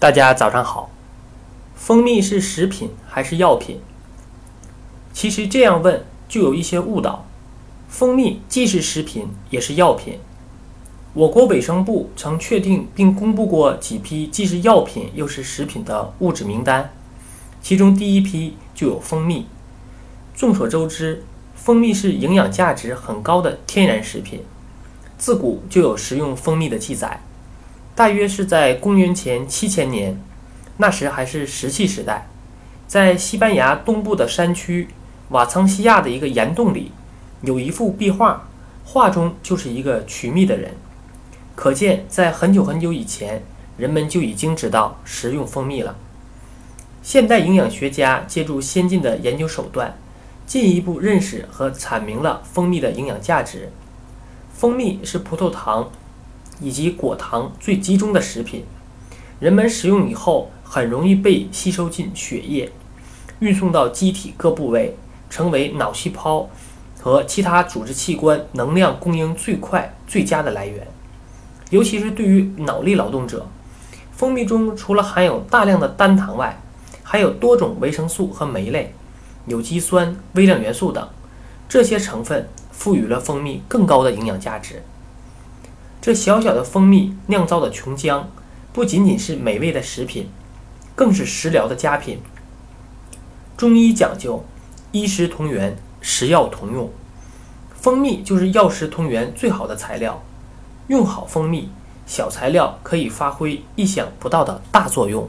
大家早上好。蜂蜜是食品还是药品？其实这样问就有一些误导。蜂蜜既是食品也是药品。我国卫生部曾确定并公布过几批既是药品又是食品的物质名单，其中第一批就有蜂蜜。众所周知，蜂蜜是营养价值很高的天然食品，自古就有食用蜂蜜的记载。大约是在公元前七千年，那时还是石器时代，在西班牙东部的山区瓦桑西亚的一个岩洞里，有一幅壁画，画中就是一个取蜜的人。可见，在很久很久以前，人们就已经知道食用蜂蜜了。现代营养学家借助先进的研究手段，进一步认识和阐明了蜂蜜的营养价值。蜂蜜是葡萄糖。以及果糖最集中的食品，人们食用以后很容易被吸收进血液，运送到机体各部位，成为脑细胞和其他组织器官能量供应最快、最佳的来源。尤其是对于脑力劳动者，蜂蜜中除了含有大量的单糖外，还有多种维生素和酶类、有机酸、微量元素等，这些成分赋予了蜂蜜更高的营养价值。这小小的蜂蜜酿造的琼浆，不仅仅是美味的食品，更是食疗的佳品。中医讲究医食同源，食药同用，蜂蜜就是药食同源最好的材料。用好蜂蜜，小材料可以发挥意想不到的大作用。